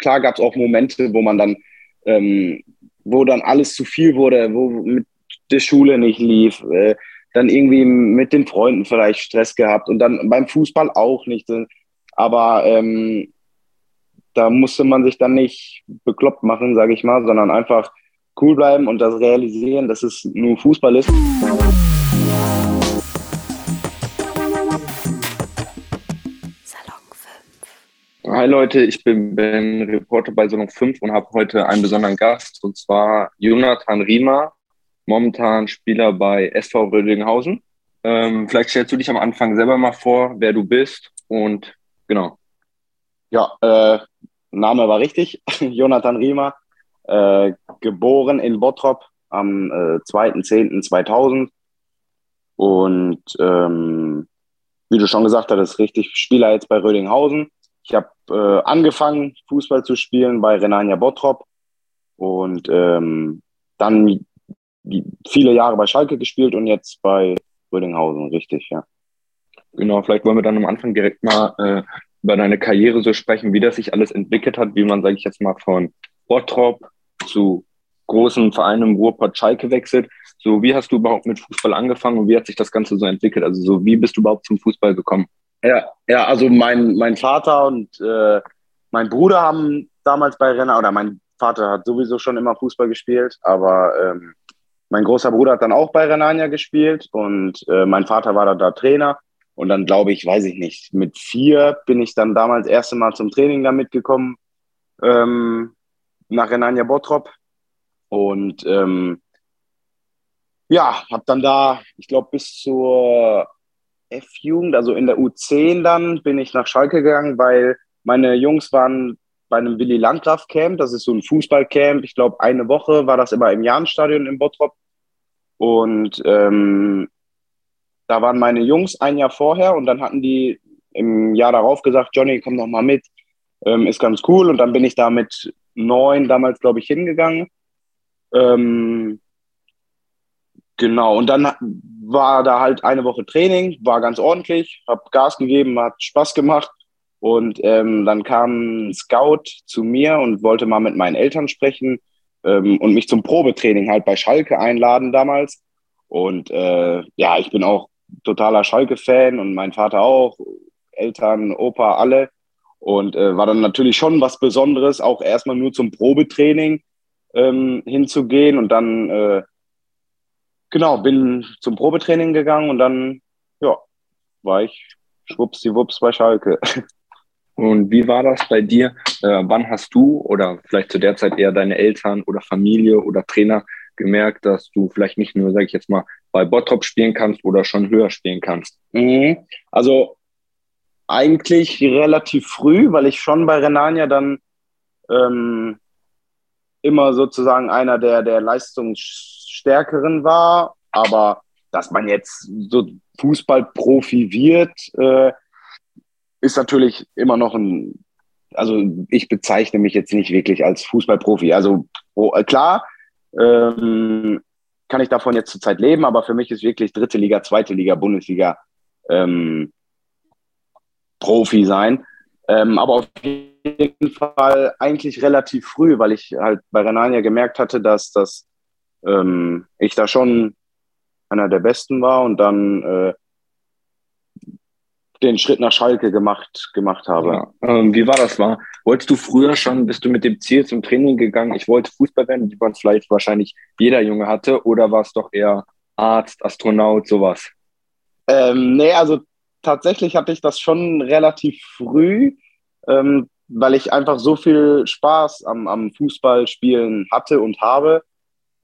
klar gab es auch Momente, wo man dann, ähm, wo dann alles zu viel wurde, wo mit der Schule nicht lief, äh, dann irgendwie mit den Freunden vielleicht Stress gehabt und dann beim Fußball auch nicht. Aber ähm, da musste man sich dann nicht bekloppt machen, sage ich mal, sondern einfach cool bleiben und das realisieren, dass es nur Fußball ist. Hi Leute, ich bin Ben, Reporter bei Salon 5 und habe heute einen besonderen Gast und zwar Jonathan Riemer, momentan Spieler bei SV Rödinghausen. Ähm, vielleicht stellst du dich am Anfang selber mal vor, wer du bist und genau. Ja, äh, Name war richtig, Jonathan Riemer, äh, geboren in Bottrop am äh, 2.10.2000 und ähm, wie du schon gesagt hast, richtig Spieler jetzt bei Rödinghausen ich habe äh, angefangen, Fußball zu spielen bei Renania Bottrop und ähm, dann viele Jahre bei Schalke gespielt und jetzt bei Rödinghausen, richtig, ja. Genau, vielleicht wollen wir dann am Anfang direkt mal äh, über deine Karriere so sprechen, wie das sich alles entwickelt hat, wie man, sage ich jetzt mal, von Bottrop zu großen Vereinen im Ruhrpott Schalke wechselt. So, wie hast du überhaupt mit Fußball angefangen und wie hat sich das Ganze so entwickelt? Also so, wie bist du überhaupt zum Fußball gekommen? Ja, ja, also mein, mein Vater und äh, mein Bruder haben damals bei Renner, oder mein Vater hat sowieso schon immer Fußball gespielt, aber ähm, mein großer Bruder hat dann auch bei Renania gespielt und äh, mein Vater war da, da Trainer. Und dann glaube ich, weiß ich nicht, mit vier bin ich dann damals das erste Mal zum Training da mitgekommen ähm, nach Renania Bottrop. Und ähm, ja, habe dann da, ich glaube, bis zur F-Jugend, also in der U10 dann, bin ich nach Schalke gegangen, weil meine Jungs waren bei einem Willy Landgraf Camp, das ist so ein Fußballcamp. Ich glaube, eine Woche war das immer im Jahnstadion in Bottrop. Und ähm, da waren meine Jungs ein Jahr vorher und dann hatten die im Jahr darauf gesagt, Johnny, komm noch mal mit, ähm, ist ganz cool. Und dann bin ich da mit neun damals, glaube ich, hingegangen. Ähm, Genau, und dann war da halt eine Woche Training, war ganz ordentlich, habe Gas gegeben, hat Spaß gemacht. Und ähm, dann kam ein Scout zu mir und wollte mal mit meinen Eltern sprechen ähm, und mich zum Probetraining halt bei Schalke einladen damals. Und äh, ja, ich bin auch totaler Schalke-Fan und mein Vater auch, Eltern, Opa, alle. Und äh, war dann natürlich schon was Besonderes, auch erstmal nur zum Probetraining ähm, hinzugehen und dann äh, genau, bin zum Probetraining gegangen und dann, ja, war ich schwuppsdiwupps bei Schalke. Und wie war das bei dir? Äh, wann hast du oder vielleicht zu der Zeit eher deine Eltern oder Familie oder Trainer gemerkt, dass du vielleicht nicht nur, sage ich jetzt mal, bei Bottrop spielen kannst oder schon höher spielen kannst? Mhm. Also eigentlich relativ früh, weil ich schon bei Renania dann ähm, immer sozusagen einer der, der Leistungs Stärkeren war, aber dass man jetzt so Fußballprofi wird, äh, ist natürlich immer noch ein, also ich bezeichne mich jetzt nicht wirklich als Fußballprofi. Also oh, klar, ähm, kann ich davon jetzt zurzeit leben, aber für mich ist wirklich dritte Liga, zweite Liga, Bundesliga ähm, Profi sein. Ähm, aber auf jeden Fall eigentlich relativ früh, weil ich halt bei Renania gemerkt hatte, dass das ähm, ich da schon einer der Besten war und dann äh, den Schritt nach Schalke gemacht, gemacht habe. Ja. Ähm, wie war das? War? Wolltest du früher schon, bist du mit dem Ziel zum Training gegangen, ich wollte Fußball werden, wie man vielleicht wahrscheinlich jeder Junge hatte, oder war es doch eher Arzt, Astronaut, sowas? Ähm, nee, also tatsächlich hatte ich das schon relativ früh, ähm, weil ich einfach so viel Spaß am, am Fußballspielen hatte und habe,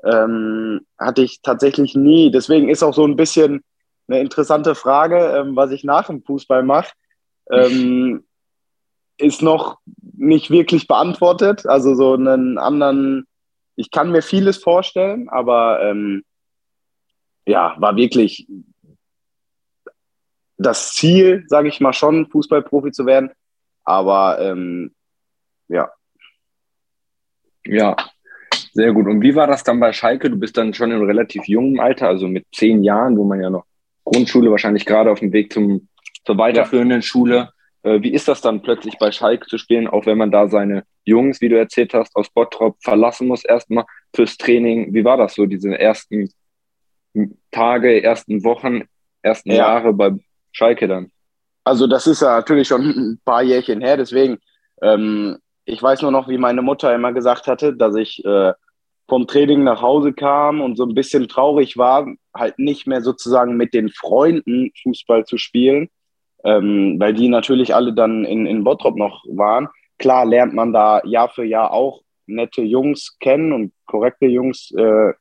ähm, hatte ich tatsächlich nie. Deswegen ist auch so ein bisschen eine interessante Frage, ähm, was ich nach dem Fußball mache. Ähm, ist noch nicht wirklich beantwortet. Also so einen anderen, ich kann mir vieles vorstellen, aber ähm, ja, war wirklich das Ziel, sage ich mal schon, Fußballprofi zu werden. Aber ähm, ja. Ja, sehr gut. Und wie war das dann bei Schalke? Du bist dann schon in relativ jungem Alter, also mit zehn Jahren, wo man ja noch Grundschule wahrscheinlich gerade auf dem Weg zum, zur weiterführenden. Schule. äh, wie ist das dann plötzlich bei Schalke zu spielen, auch wenn man da seine Jungs, wie du erzählt hast, aus Bottrop verlassen muss erstmal fürs Training? Wie war das so, diese ersten Tage, ersten Wochen, ersten ja. Jahre bei Schalke dann? Also das ist ja natürlich schon ein paar Jährchen her, deswegen, ähm, ich weiß nur noch, wie meine Mutter immer gesagt hatte, dass ich äh, vom Training nach Hause kam und so ein bisschen traurig war, halt nicht mehr sozusagen mit den Freunden Fußball zu spielen, ähm, weil die natürlich alle dann in, in Bottrop noch waren. Klar lernt man da Jahr für Jahr auch nette Jungs kennen und korrekte Jungs äh,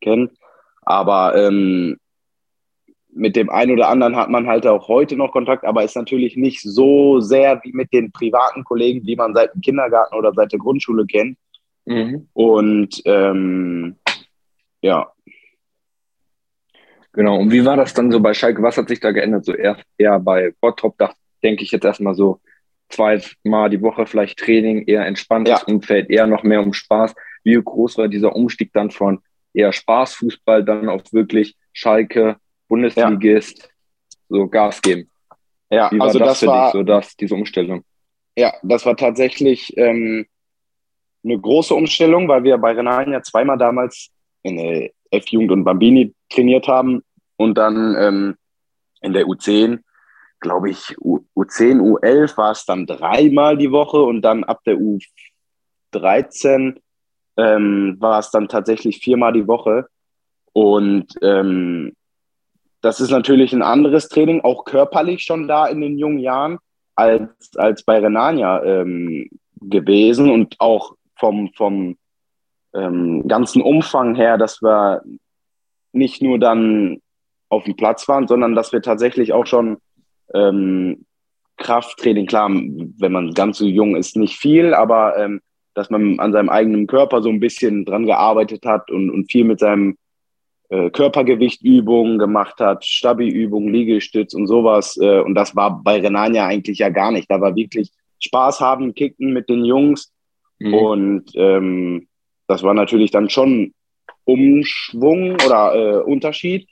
kennen, aber ähm, mit dem einen oder anderen hat man halt auch heute noch Kontakt, aber ist natürlich nicht so sehr wie mit den privaten Kollegen, die man seit dem Kindergarten oder seit der Grundschule kennt. Mhm. Und ähm, ja. Genau, und wie war das dann so bei Schalke? Was hat sich da geändert? So eher, eher bei Bottrop, da denke ich jetzt erstmal so zweimal die Woche vielleicht Training, eher entspanntes ja. Umfeld, eher noch mehr um Spaß. Wie groß war dieser Umstieg dann von eher Spaßfußball dann auf wirklich Schalke, Bundesligist, ja. so Gas geben? Ja, also das, das war, dich, so das, diese Umstellung? Ja, das war tatsächlich ähm, eine große Umstellung, weil wir bei Renalen ja zweimal damals in der F-Jugend und Bambini trainiert haben und dann ähm, in der U10, glaube ich, U U10, U11 war es dann dreimal die Woche und dann ab der U13 ähm, war es dann tatsächlich viermal die Woche. Und ähm, das ist natürlich ein anderes Training, auch körperlich schon da in den jungen Jahren, als, als bei Renania ähm, gewesen und auch vom, vom ähm, ganzen Umfang her, dass wir nicht nur dann auf dem Platz waren, sondern dass wir tatsächlich auch schon ähm, Krafttraining, klar, wenn man ganz so jung ist, nicht viel, aber ähm, dass man an seinem eigenen Körper so ein bisschen dran gearbeitet hat und, und viel mit seinem äh, Körpergewichtübungen gemacht hat, Stabi-Übungen, Liegestütz und sowas. Äh, und das war bei Renania eigentlich ja gar nicht. Da war wirklich Spaß haben, kicken mit den Jungs Mhm. Und ähm, das war natürlich dann schon Umschwung oder äh, Unterschied.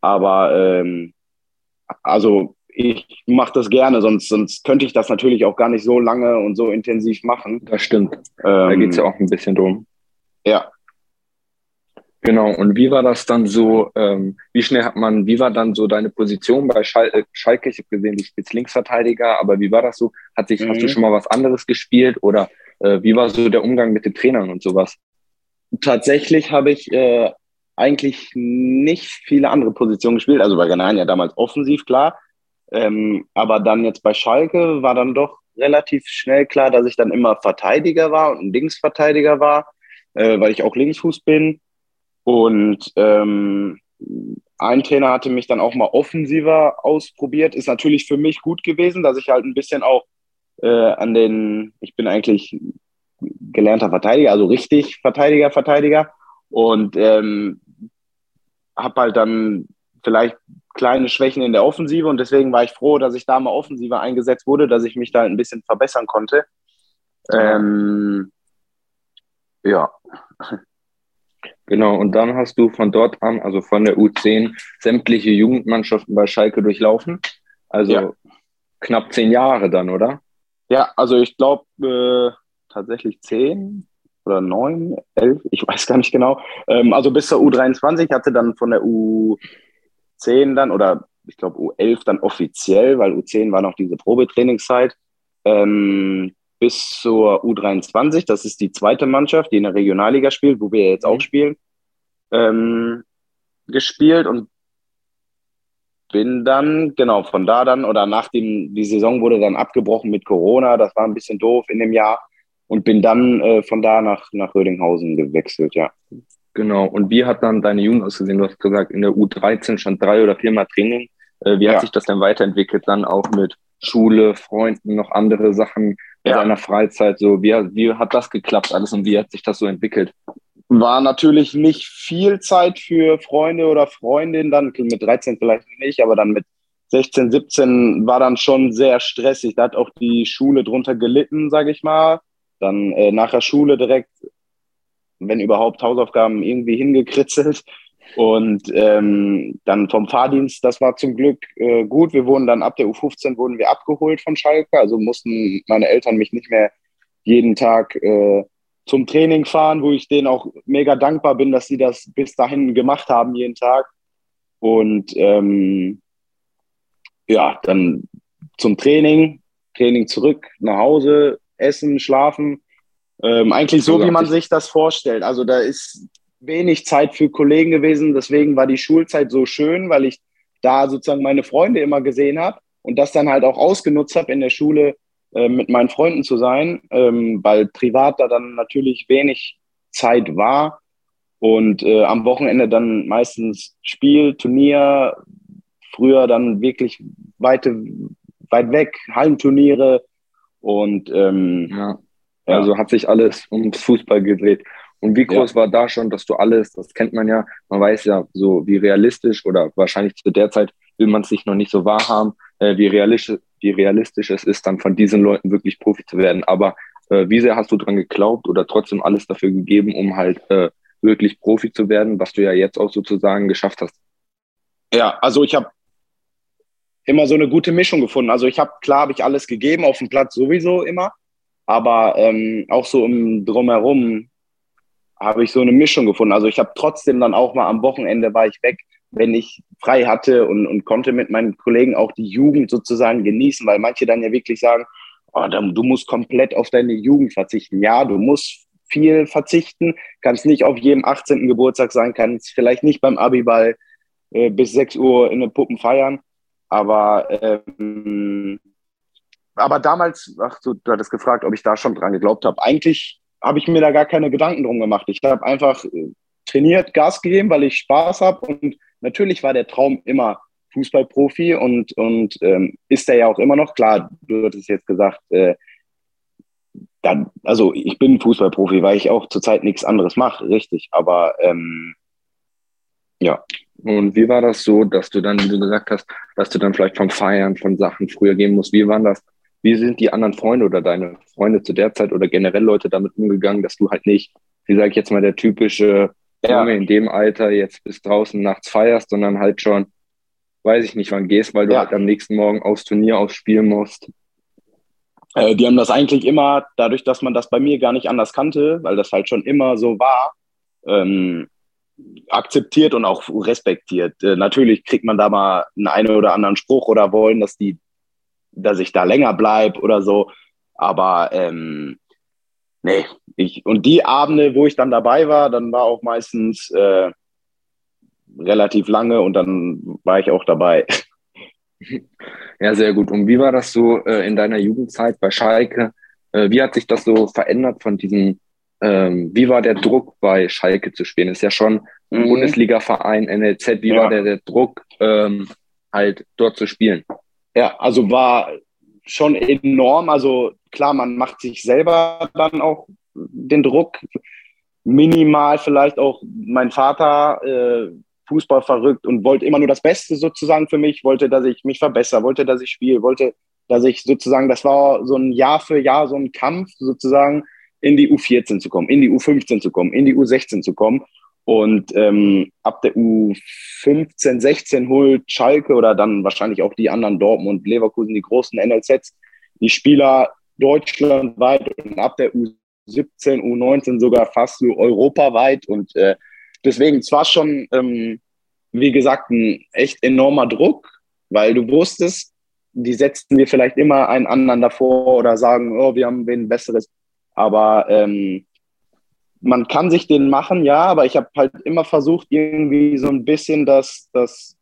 Aber ähm, also ich mache das gerne, sonst, sonst könnte ich das natürlich auch gar nicht so lange und so intensiv machen. Das stimmt. Ähm, da geht es ja auch ein bisschen drum. Ja. Genau, und wie war das dann so, ähm, wie schnell hat man, wie war dann so deine Position bei Schal äh, Schalke? Ich habe gesehen, du spielst Linksverteidiger, aber wie war das so? Hat sich, mhm. hast du mhm. schon mal was anderes gespielt oder äh, wie war so der Umgang mit den Trainern und sowas? Tatsächlich habe ich äh, eigentlich nicht viele andere Positionen gespielt. Also bei ja damals offensiv, klar. Ähm, aber dann jetzt bei Schalke war dann doch relativ schnell klar, dass ich dann immer Verteidiger war und ein Linksverteidiger war, äh, weil ich auch Linksfuß bin. Und ähm, ein Trainer hatte mich dann auch mal offensiver ausprobiert. Ist natürlich für mich gut gewesen, dass ich halt ein bisschen auch äh, an den, ich bin eigentlich gelernter Verteidiger, also richtig Verteidiger, Verteidiger und ähm, habe halt dann vielleicht kleine Schwächen in der Offensive und deswegen war ich froh, dass ich da mal offensiver eingesetzt wurde, dass ich mich da ein bisschen verbessern konnte. Ähm, ja. Genau, und dann hast du von dort an, also von der U10, sämtliche Jugendmannschaften bei Schalke durchlaufen. Also ja. knapp zehn Jahre dann, oder? Ja, also ich glaube äh, tatsächlich zehn oder neun, elf, ich weiß gar nicht genau. Ähm, also bis zur U23 hatte dann von der U10 dann oder ich glaube U11 dann offiziell, weil U10 war noch diese Probetrainingszeit, ähm, bis zur U23, das ist die zweite Mannschaft, die in der Regionalliga spielt, wo wir jetzt auch mhm. spielen, ähm, gespielt und bin dann, genau, von da dann oder nachdem die Saison wurde dann abgebrochen mit Corona, das war ein bisschen doof in dem Jahr und bin dann äh, von da nach, nach Rödinghausen gewechselt, ja. Genau, und wie hat dann deine Jugend ausgesehen? Du hast gesagt, in der U13 schon drei oder viermal Training. Äh, wie ja. hat sich das denn weiterentwickelt? Dann auch mit Schule, Freunden, noch andere Sachen in ja. deiner Freizeit? So, wie, wie hat das geklappt alles und wie hat sich das so entwickelt? war natürlich nicht viel Zeit für Freunde oder Freundinnen, dann mit 13 vielleicht nicht, aber dann mit 16, 17 war dann schon sehr stressig. Da hat auch die Schule drunter gelitten, sage ich mal. Dann äh, nach der Schule direkt, wenn überhaupt, Hausaufgaben irgendwie hingekritzelt. Und ähm, dann vom Fahrdienst, das war zum Glück äh, gut. Wir wurden dann ab der U15 wurden wir abgeholt von Schalke. Also mussten meine Eltern mich nicht mehr jeden Tag äh, zum Training fahren, wo ich denen auch mega dankbar bin, dass sie das bis dahin gemacht haben jeden Tag. Und ähm, ja, dann zum Training, Training zurück, nach Hause, essen, schlafen. Ähm, eigentlich so, wie man sich das vorstellt. Also da ist wenig Zeit für Kollegen gewesen. Deswegen war die Schulzeit so schön, weil ich da sozusagen meine Freunde immer gesehen habe und das dann halt auch ausgenutzt habe in der Schule äh, mit meinen Freunden zu sein, ähm, weil privat da dann natürlich wenig Zeit war und äh, am Wochenende dann meistens Spiel, Turnier, früher dann wirklich weite, weit weg, Hallenturniere und ähm, ja. Also hat sich alles ums Fußball gedreht. Und wie groß ja. war da schon, dass du alles, das kennt man ja, man weiß ja so, wie realistisch oder wahrscheinlich zu der Zeit will man es sich noch nicht so wahrhaben, äh, wie, realistisch, wie realistisch es ist, dann von diesen Leuten wirklich Profi zu werden. Aber äh, wie sehr hast du dran geglaubt oder trotzdem alles dafür gegeben, um halt äh, wirklich Profi zu werden, was du ja jetzt auch sozusagen geschafft hast? Ja, also ich habe immer so eine gute Mischung gefunden. Also ich habe, klar, habe ich alles gegeben, auf dem Platz sowieso immer, aber ähm, auch so im Drumherum habe ich so eine Mischung gefunden. Also ich habe trotzdem dann auch mal am Wochenende war ich weg, wenn ich frei hatte und, und konnte mit meinen Kollegen auch die Jugend sozusagen genießen, weil manche dann ja wirklich sagen, oh, du musst komplett auf deine Jugend verzichten. Ja, du musst viel verzichten, kannst nicht auf jedem 18. Geburtstag sein, kannst vielleicht nicht beim Abiball äh, bis 6 Uhr in den Puppen feiern, aber ähm, aber damals, ach, du, du hattest gefragt, ob ich da schon dran geglaubt habe. Eigentlich habe ich mir da gar keine Gedanken drum gemacht. Ich habe einfach äh, trainiert, Gas gegeben, weil ich Spaß habe. Und natürlich war der Traum immer Fußballprofi und, und ähm, ist er ja auch immer noch. Klar, du hattest jetzt gesagt, äh, dann, also ich bin Fußballprofi, weil ich auch zurzeit nichts anderes mache, richtig. Aber ähm, ja. Und wie war das so, dass du dann, wie du gesagt hast, dass du dann vielleicht vom Feiern von Sachen früher gehen musst? Wie war das? Wie sind die anderen Freunde oder deine Freunde zu der Zeit oder generell Leute damit umgegangen, dass du halt nicht, wie sage ich jetzt mal, der typische ja. in dem Alter jetzt bis draußen nachts feierst, sondern halt schon, weiß ich nicht wann gehst, weil du ja. halt am nächsten Morgen aufs Turnier ausspielen musst? Äh, die haben das eigentlich immer, dadurch, dass man das bei mir gar nicht anders kannte, weil das halt schon immer so war, ähm, akzeptiert und auch respektiert. Äh, natürlich kriegt man da mal einen, einen oder anderen Spruch oder wollen, dass die dass ich da länger bleibe oder so. Aber ähm, nee, ich, und die Abende, wo ich dann dabei war, dann war auch meistens äh, relativ lange und dann war ich auch dabei. Ja, sehr gut. Und wie war das so äh, in deiner Jugendzeit bei Schalke? Äh, wie hat sich das so verändert von diesem, ähm, wie war der Druck bei Schalke zu spielen? Ist ja schon ein mhm. Bundesliga-Verein, NLZ. Wie ja. war der, der Druck, ähm, halt dort zu spielen? Ja, also war schon enorm. Also klar, man macht sich selber dann auch den Druck. Minimal vielleicht auch mein Vater, äh, Fußball verrückt und wollte immer nur das Beste sozusagen für mich, wollte, dass ich mich verbessere, wollte, dass ich spiele, wollte, dass ich sozusagen, das war so ein Jahr für Jahr so ein Kampf sozusagen, in die U14 zu kommen, in die U15 zu kommen, in die U16 zu kommen. Und ähm, ab der U15, 16 holt Schalke oder dann wahrscheinlich auch die anderen Dortmund, Leverkusen, die großen NLZs, die Spieler deutschlandweit und ab der U17, U19 sogar fast so europaweit. Und äh, deswegen zwar schon, ähm, wie gesagt, ein echt enormer Druck, weil du wusstest, die setzen wir vielleicht immer einen anderen davor oder sagen, oh, wir haben wen Besseres. Aber ähm, man kann sich den machen, ja, aber ich habe halt immer versucht, irgendwie so ein bisschen das, das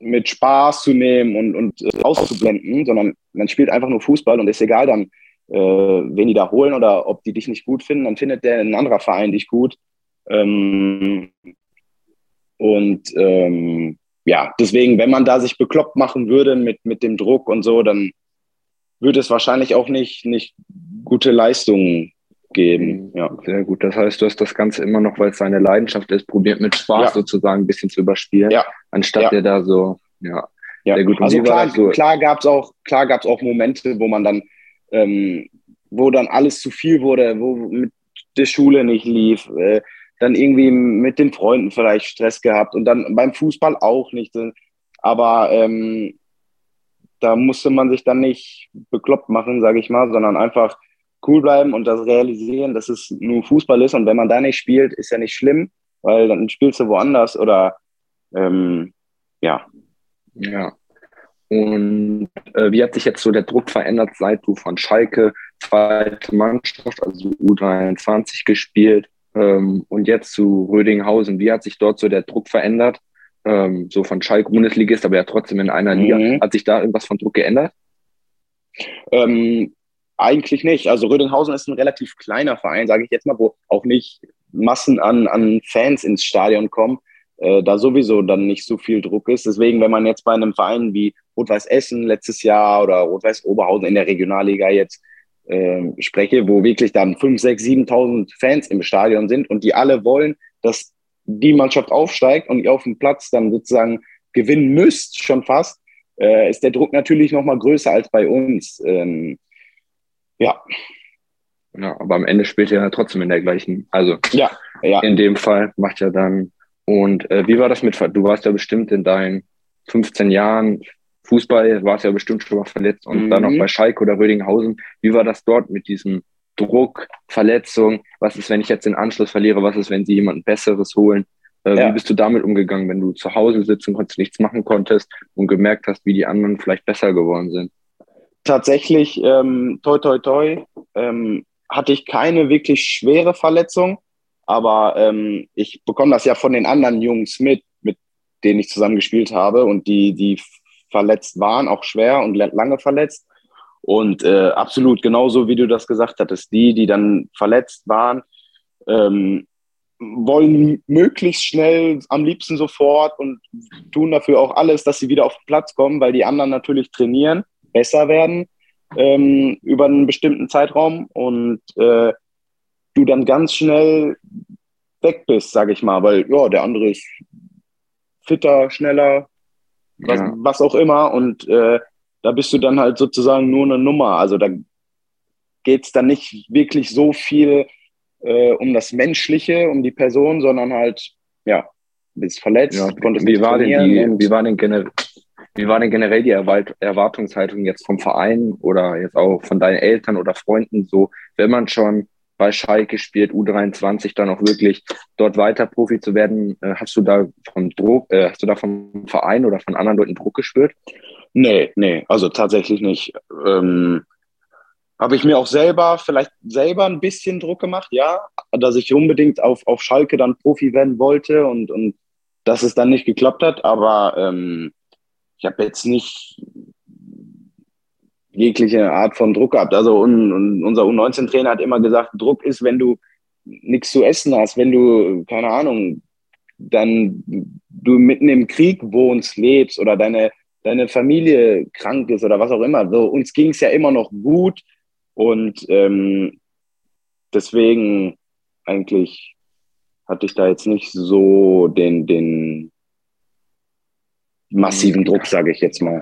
mit Spaß zu nehmen und, und äh, auszublenden, sondern man spielt einfach nur Fußball und ist egal dann, äh, wen die da holen oder ob die dich nicht gut finden, dann findet der ein anderer Verein dich gut. Ähm, und ähm, ja, deswegen, wenn man da sich bekloppt machen würde mit, mit dem Druck und so, dann würde es wahrscheinlich auch nicht, nicht gute Leistungen geben. Ja, sehr gut. Das heißt, du hast das Ganze immer noch, weil es deine Leidenschaft ist, probiert mit Spaß ja. sozusagen ein bisschen zu überspielen, ja. anstatt ja. dir da so, ja. ja. Sehr gut. Und also klar, so? klar gab es auch, klar gab's auch Momente, wo man dann, ähm, wo dann alles zu viel wurde, wo mit der Schule nicht lief, äh, dann irgendwie mit den Freunden vielleicht Stress gehabt und dann beim Fußball auch nicht. Aber ähm, da musste man sich dann nicht bekloppt machen, sage ich mal, sondern einfach cool bleiben und das realisieren, dass es nur Fußball ist und wenn man da nicht spielt, ist ja nicht schlimm, weil dann spielst du woanders oder ähm, ja. Ja. Und äh, wie hat sich jetzt so der Druck verändert, seit du von Schalke zweite Mannschaft, also U23 gespielt ähm, und jetzt zu Rödinghausen? Wie hat sich dort so der Druck verändert? Ähm, so von Schalke Bundesligist, aber ja trotzdem in einer Liga. Mhm. Hat sich da irgendwas von Druck geändert? Ähm, eigentlich nicht. Also Rödinghausen ist ein relativ kleiner Verein, sage ich jetzt mal, wo auch nicht Massen an, an Fans ins Stadion kommen äh, da sowieso dann nicht so viel Druck ist. Deswegen, wenn man jetzt bei einem Verein wie Rot-Weiß Essen letztes Jahr oder Rot-Weiß Oberhausen in der Regionalliga jetzt äh, spreche, wo wirklich dann 5, 6, 7.000 Fans im Stadion sind und die alle wollen, dass die Mannschaft aufsteigt und ihr auf dem Platz dann sozusagen gewinnen müsst, schon fast, äh, ist der Druck natürlich noch mal größer als bei uns. Ähm, ja. Ja, aber am Ende spielt er ja trotzdem in der gleichen, also ja, ja. in dem Fall macht ja dann und äh, wie war das mit, du warst ja bestimmt in deinen 15 Jahren Fußball, warst ja bestimmt schon mal verletzt und mhm. dann noch bei Schalke oder Rödinghausen. Wie war das dort mit diesem Druck, Verletzung? Was ist, wenn ich jetzt den Anschluss verliere? Was ist, wenn sie jemanden Besseres holen? Äh, ja. Wie bist du damit umgegangen, wenn du zu Hause sitzen konntest, nichts machen konntest und gemerkt hast, wie die anderen vielleicht besser geworden sind? Tatsächlich, ähm, toi, toi, toi, ähm, hatte ich keine wirklich schwere Verletzung. Aber ähm, ich bekomme das ja von den anderen Jungs mit, mit denen ich zusammen gespielt habe und die, die verletzt waren, auch schwer und lange verletzt. Und äh, absolut genauso, wie du das gesagt hattest, die, die dann verletzt waren, ähm, wollen möglichst schnell, am liebsten sofort und tun dafür auch alles, dass sie wieder auf den Platz kommen, weil die anderen natürlich trainieren, besser werden ähm, über einen bestimmten Zeitraum und äh, du dann ganz schnell weg bist, sage ich mal, weil ja, der andere ist fitter, schneller, was, ja. was auch immer und äh, da bist du dann halt sozusagen nur eine Nummer. Also da geht es dann nicht wirklich so viel äh, um das Menschliche, um die Person, sondern halt, ja, bist verletzt, ja, wie war denn die, wie war denn generell wie war denn generell die Erwartungshaltung jetzt vom Verein oder jetzt auch von deinen Eltern oder Freunden so, wenn man schon bei Schalke spielt, U23 dann auch wirklich dort weiter Profi zu werden. Äh, hast du da vom Druck, äh, hast du da vom Verein oder von anderen Leuten Druck gespürt? Nee, nee, also tatsächlich nicht. Ähm, Habe ich mir auch selber, vielleicht selber ein bisschen Druck gemacht, ja, dass ich unbedingt auf, auf Schalke dann Profi werden wollte und, und dass es dann nicht geklappt hat, aber ähm, ich habe jetzt nicht jegliche Art von Druck gehabt. Also un, un, unser U19-Trainer hat immer gesagt, Druck ist, wenn du nichts zu essen hast, wenn du, keine Ahnung, dann du mitten im Krieg wohnst, lebst oder deine, deine Familie krank ist oder was auch immer. So, uns ging es ja immer noch gut und ähm, deswegen eigentlich hatte ich da jetzt nicht so den, den massiven Druck, sage ich jetzt mal.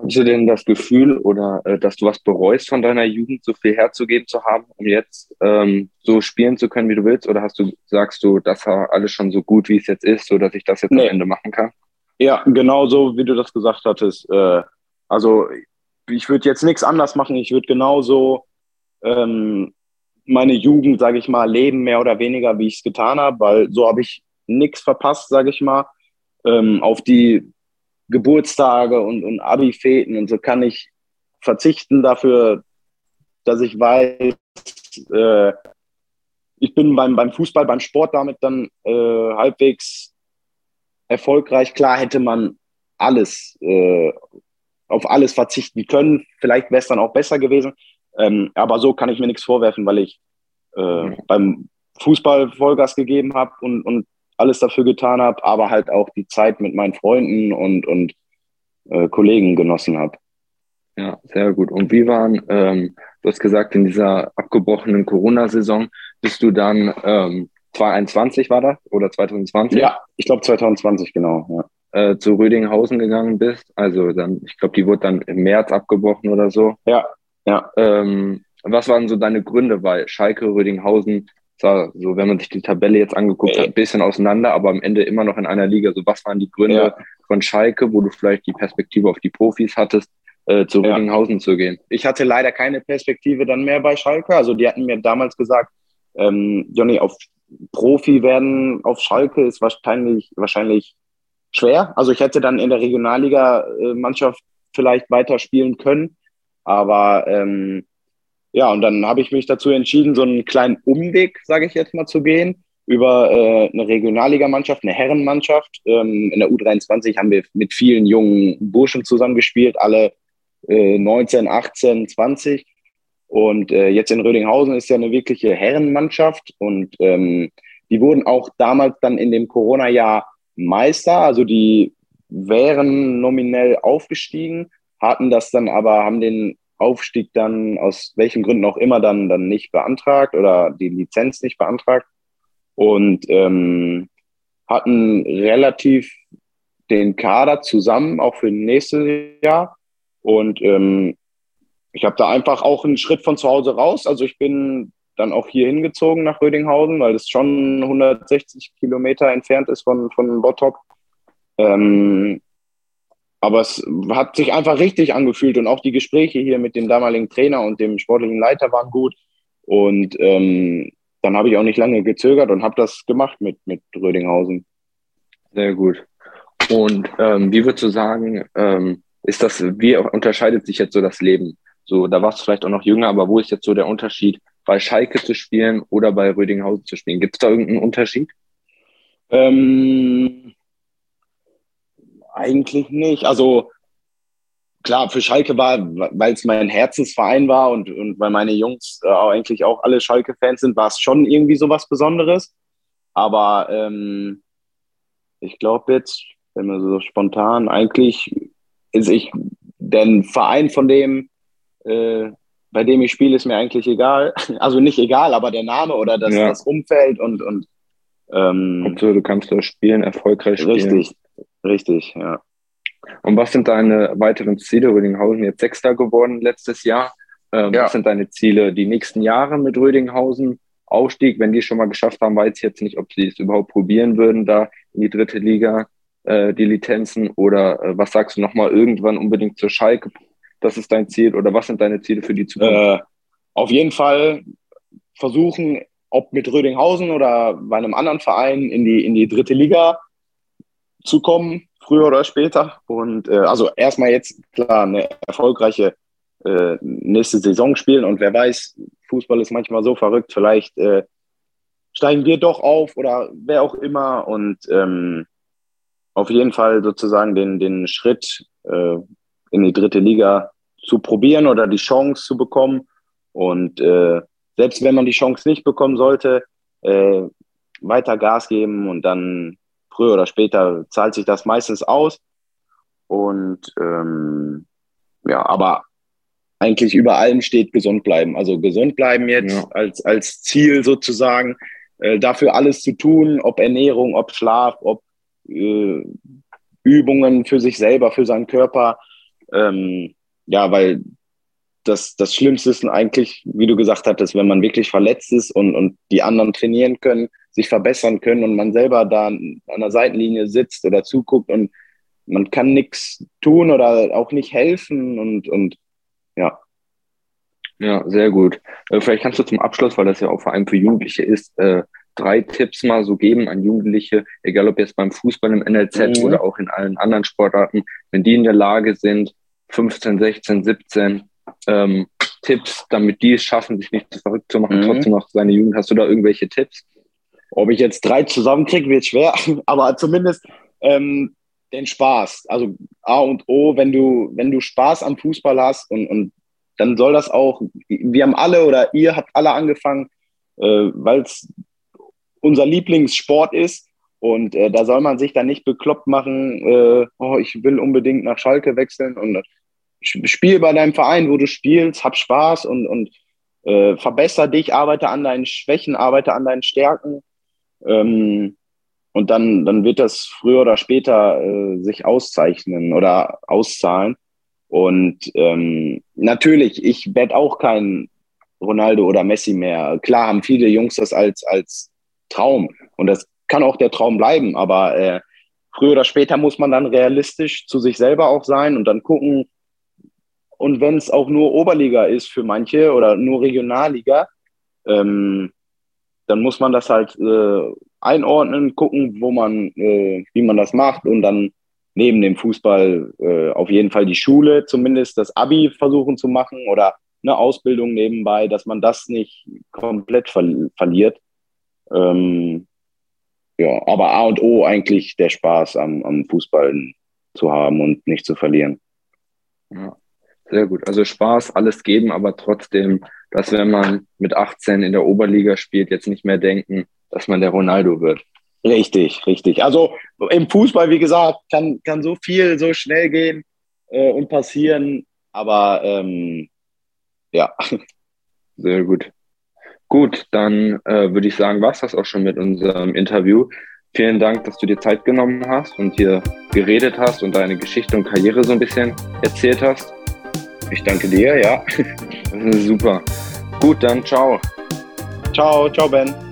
Hast du denn das Gefühl oder äh, dass du was bereust von deiner Jugend, so viel herzugeben zu haben, um jetzt ähm, so spielen zu können, wie du willst? Oder hast du, sagst du, das war alles schon so gut, wie es jetzt ist, so dass ich das jetzt nee. am Ende machen kann? Ja, genau so, wie du das gesagt hattest. Äh, also ich würde jetzt nichts anders machen. Ich würde genauso ähm, meine Jugend, sage ich mal, leben, mehr oder weniger, wie ich es getan habe, weil so habe ich nichts verpasst, sage ich mal. Ähm, auf die Geburtstage und, und Abi-Feten und so kann ich verzichten dafür, dass ich weiß, äh, ich bin beim, beim Fußball, beim Sport damit dann äh, halbwegs erfolgreich. Klar hätte man alles, äh, auf alles verzichten können. Vielleicht wäre es dann auch besser gewesen. Ähm, aber so kann ich mir nichts vorwerfen, weil ich äh, beim Fußball Vollgas gegeben habe und, und alles dafür getan habe, aber halt auch die Zeit mit meinen Freunden und, und äh, Kollegen genossen habe. Ja, sehr gut. Und wie waren, ähm, du hast gesagt, in dieser abgebrochenen Corona-Saison bist du dann, ähm, 2021 war das oder 2020? Ja, ich glaube 2020, genau. Ja. Äh, zu Rödinghausen gegangen bist. Also dann, ich glaube, die wurde dann im März abgebrochen oder so. Ja, ja. Ähm, was waren so deine Gründe, weil Schalke, Rödinghausen sah so, wenn man sich die Tabelle jetzt angeguckt hat, ein bisschen auseinander, aber am Ende immer noch in einer Liga. So, was waren die Gründe ja. von Schalke, wo du vielleicht die Perspektive auf die Profis hattest, äh, zu ja. Zu gehen? Ich hatte leider keine Perspektive dann mehr bei Schalke. Also die hatten mir damals gesagt, ähm, Johnny, auf Profi werden auf Schalke ist wahrscheinlich, wahrscheinlich schwer. Also ich hätte dann in der Regionalliga-Mannschaft vielleicht weiterspielen können. Aber ähm, ja, und dann habe ich mich dazu entschieden, so einen kleinen Umweg, sage ich jetzt mal, zu gehen über äh, eine Regionalligamannschaft, eine Herrenmannschaft. Ähm, in der U23 haben wir mit vielen jungen Burschen zusammengespielt, alle äh, 19, 18, 20. Und äh, jetzt in Rödinghausen ist ja eine wirkliche Herrenmannschaft und ähm, die wurden auch damals dann in dem Corona-Jahr Meister, also die wären nominell aufgestiegen, hatten das dann aber, haben den Aufstieg dann aus welchen Gründen auch immer dann, dann nicht beantragt oder die Lizenz nicht beantragt und ähm, hatten relativ den Kader zusammen, auch für nächstes Jahr. Und ähm, ich habe da einfach auch einen Schritt von zu Hause raus. Also ich bin dann auch hier hingezogen nach Rödinghausen, weil es schon 160 Kilometer entfernt ist von, von Bottrop. Ähm, aber es hat sich einfach richtig angefühlt und auch die Gespräche hier mit dem damaligen Trainer und dem sportlichen Leiter waren gut. Und ähm, dann habe ich auch nicht lange gezögert und habe das gemacht mit, mit Rödinghausen. Sehr gut. Und ähm, wie würdest du sagen, ähm, ist das, wie unterscheidet sich jetzt so das Leben? So, da warst du vielleicht auch noch jünger, aber wo ist jetzt so der Unterschied, bei Schalke zu spielen oder bei Rödinghausen zu spielen? Gibt es da irgendeinen Unterschied? Ähm, eigentlich nicht. Also klar, für Schalke war, weil es mein Herzensverein war und, und weil meine Jungs äh, eigentlich auch alle Schalke-Fans sind, war es schon irgendwie so was Besonderes. Aber ähm, ich glaube jetzt, wenn man so spontan, eigentlich ist ich, der Verein, von dem äh, bei dem ich spiele, ist mir eigentlich egal. Also nicht egal, aber der Name oder das, ja. das Umfeld und, und ähm, Hauptsache, du kannst da spielen, erfolgreich spielen. Richtig, richtig, ja. Und was sind deine weiteren Ziele? Rödinghausen jetzt Sechster geworden letztes Jahr. Ähm, ja. Was sind deine Ziele die nächsten Jahre mit Rödinghausen? Aufstieg, wenn die schon mal geschafft haben, weiß ich jetzt nicht, ob sie es überhaupt probieren würden, da in die dritte Liga, äh, die Lizenzen. Oder äh, was sagst du nochmal irgendwann unbedingt zur Schalke das ist dein Ziel oder was sind deine Ziele für die Zukunft? Äh, auf jeden Fall versuchen, ob mit Rödinghausen oder bei einem anderen Verein in die, in die dritte Liga zu kommen, früher oder später. Und äh, also erstmal jetzt klar eine erfolgreiche äh, nächste Saison spielen und wer weiß, Fußball ist manchmal so verrückt, vielleicht äh, steigen wir doch auf oder wer auch immer und ähm, auf jeden Fall sozusagen den, den Schritt äh, in die dritte Liga zu probieren oder die Chance zu bekommen. Und äh, selbst wenn man die Chance nicht bekommen sollte, äh, weiter Gas geben und dann früher oder später zahlt sich das meistens aus. Und ähm, ja, aber eigentlich über allem steht gesund bleiben. Also gesund bleiben jetzt ja. als, als Ziel sozusagen, äh, dafür alles zu tun, ob Ernährung, ob Schlaf, ob äh, Übungen für sich selber, für seinen Körper, ähm, ja, weil das, das Schlimmste ist eigentlich, wie du gesagt hattest, wenn man wirklich verletzt ist und, und die anderen trainieren können, sich verbessern können und man selber da an der Seitenlinie sitzt oder zuguckt und man kann nichts tun oder auch nicht helfen und, und ja. Ja, sehr gut. Äh, vielleicht kannst du zum Abschluss, weil das ja auch vor allem für Jugendliche ist, äh, drei Tipps mal so geben an Jugendliche, egal ob jetzt beim Fußball im NLZ mhm. oder auch in allen anderen Sportarten, wenn die in der Lage sind, 15, 16, 17 ähm, Tipps, damit die es schaffen, sich nicht zu verrückt zu machen, mhm. trotzdem noch seine Jugend. Hast du da irgendwelche Tipps? Ob ich jetzt drei zusammenkriege, wird schwer, aber zumindest ähm, den Spaß. Also A und O, wenn du, wenn du Spaß am Fußball hast und, und dann soll das auch, wir haben alle oder ihr habt alle angefangen, äh, weil es unser Lieblingssport ist. Und äh, da soll man sich dann nicht bekloppt machen, äh, oh, ich will unbedingt nach Schalke wechseln und spiel bei deinem Verein, wo du spielst, hab Spaß und, und äh, verbessere dich, arbeite an deinen Schwächen, arbeite an deinen Stärken. Ähm, und dann, dann wird das früher oder später äh, sich auszeichnen oder auszahlen. Und ähm, natürlich, ich werde auch kein Ronaldo oder Messi mehr. Klar haben viele Jungs das als, als Traum und das kann auch der Traum bleiben, aber äh, früher oder später muss man dann realistisch zu sich selber auch sein und dann gucken, und wenn es auch nur Oberliga ist für manche oder nur Regionalliga, ähm, dann muss man das halt äh, einordnen, gucken, wo man, äh, wie man das macht und dann neben dem Fußball äh, auf jeden Fall die Schule, zumindest das Abi versuchen zu machen oder eine Ausbildung nebenbei, dass man das nicht komplett ver verliert. Ähm, ja, aber A und O eigentlich der Spaß am, am Fußball zu haben und nicht zu verlieren. Ja, sehr gut. Also Spaß, alles geben, aber trotzdem, dass wenn man mit 18 in der Oberliga spielt, jetzt nicht mehr denken, dass man der Ronaldo wird. Richtig, richtig. Also im Fußball, wie gesagt, kann, kann so viel so schnell gehen äh, und passieren, aber ähm, ja. Sehr gut. Gut, dann äh, würde ich sagen, war es das auch schon mit unserem Interview. Vielen Dank, dass du dir Zeit genommen hast und hier geredet hast und deine Geschichte und Karriere so ein bisschen erzählt hast. Ich danke dir, ja. Super. Gut, dann ciao. Ciao, ciao Ben.